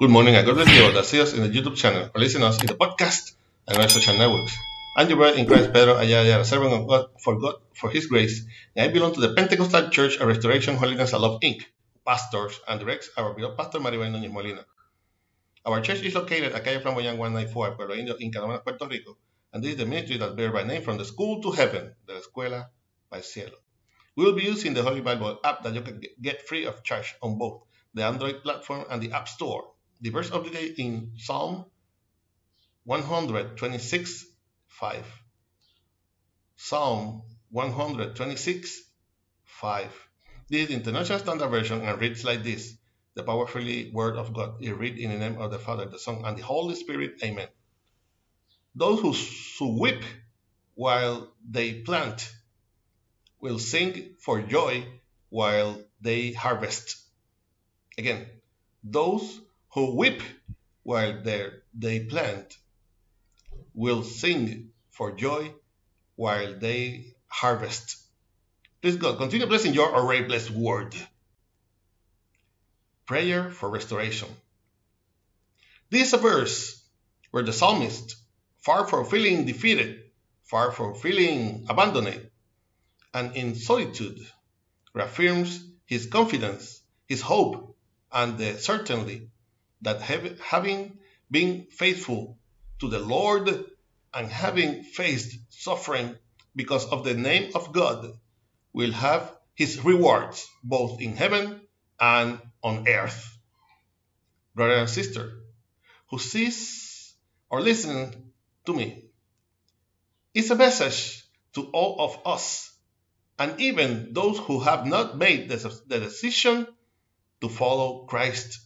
Good morning and God bless you all that see us in the YouTube channel or listen us in the podcast and our social networks. I'm your brother in Christ, Pedro Ayala, servant of God for God for His grace, and I belong to the Pentecostal Church of Restoration Holiness and Love Inc. Pastors and directs our beloved Pastor Maribel Núñez Molina. Our church is located at Calle Flamboyant 194, Pueblo Indio, in Canóvanas, Puerto Rico, and this is the ministry that bears by name from the school to heaven, la escuela al cielo. We will be using the Holy Bible app that you can get free of charge on both the Android platform and the App Store. The verse of the day in Psalm 126 5. Psalm 126 5. This is the International Standard Version and reads like this The powerfully word of God You read in the name of the Father, the Son, and the Holy Spirit. Amen. Those who, who weep while they plant will sing for joy while they harvest. Again, those who weep while they plant will sing for joy while they harvest. Please God, continue blessing your already blessed word. Prayer for restoration. This verse where the psalmist, far from feeling defeated, far from feeling abandoned, and in solitude reaffirms his confidence, his hope, and the certainty that having been faithful to the Lord and having faced suffering because of the name of God will have his rewards both in heaven and on earth. Brother and sister, who sees or listen to me, it's a message to all of us and even those who have not made the, the decision to follow Christ.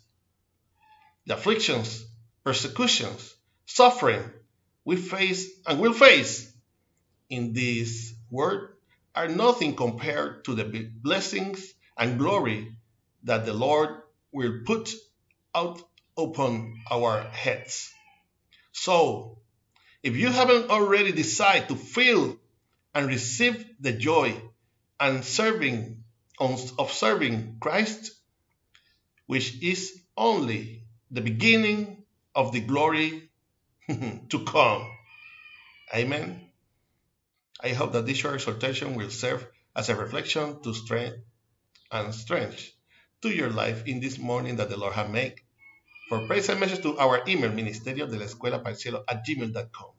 The afflictions, persecutions, suffering we face and will face in this world are nothing compared to the blessings and glory that the Lord will put out upon our heads. So, if you haven't already decided to feel and receive the joy and serving of serving Christ, which is only the beginning of the glory to come. Amen. I hope that this short exhortation will serve as a reflection to strength and strength to your life in this morning that the Lord has made. For praise and message to our email, ministerio de la escuela para cielo at gmail.com.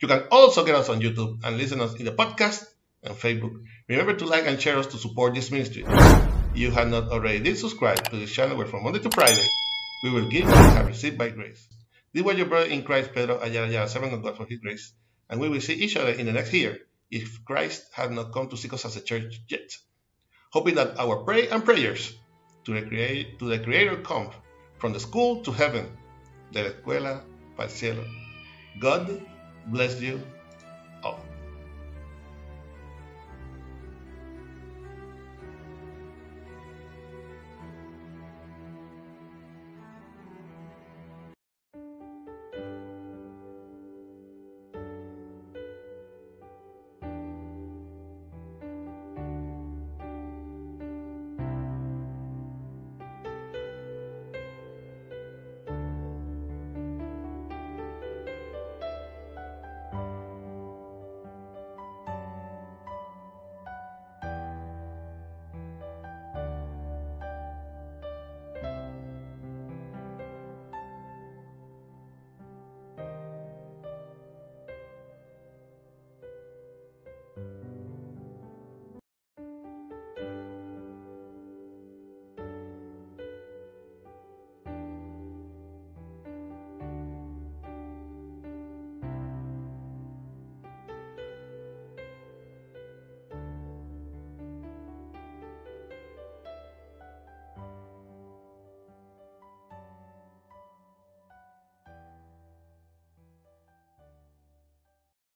You can also get us on YouTube and listen us in the podcast and Facebook. Remember to like and share us to support this ministry. You have not already did subscribe to this channel where from Monday to Friday we will give what we have received by grace. This was your brother in Christ, Pedro Ayala servant of God for his grace. And we will see each other in the next year if Christ had not come to seek us as a church yet. Hoping that our prayer and prayers to the, to the Creator come from the school to heaven, de la escuela para el cielo. God bless you all.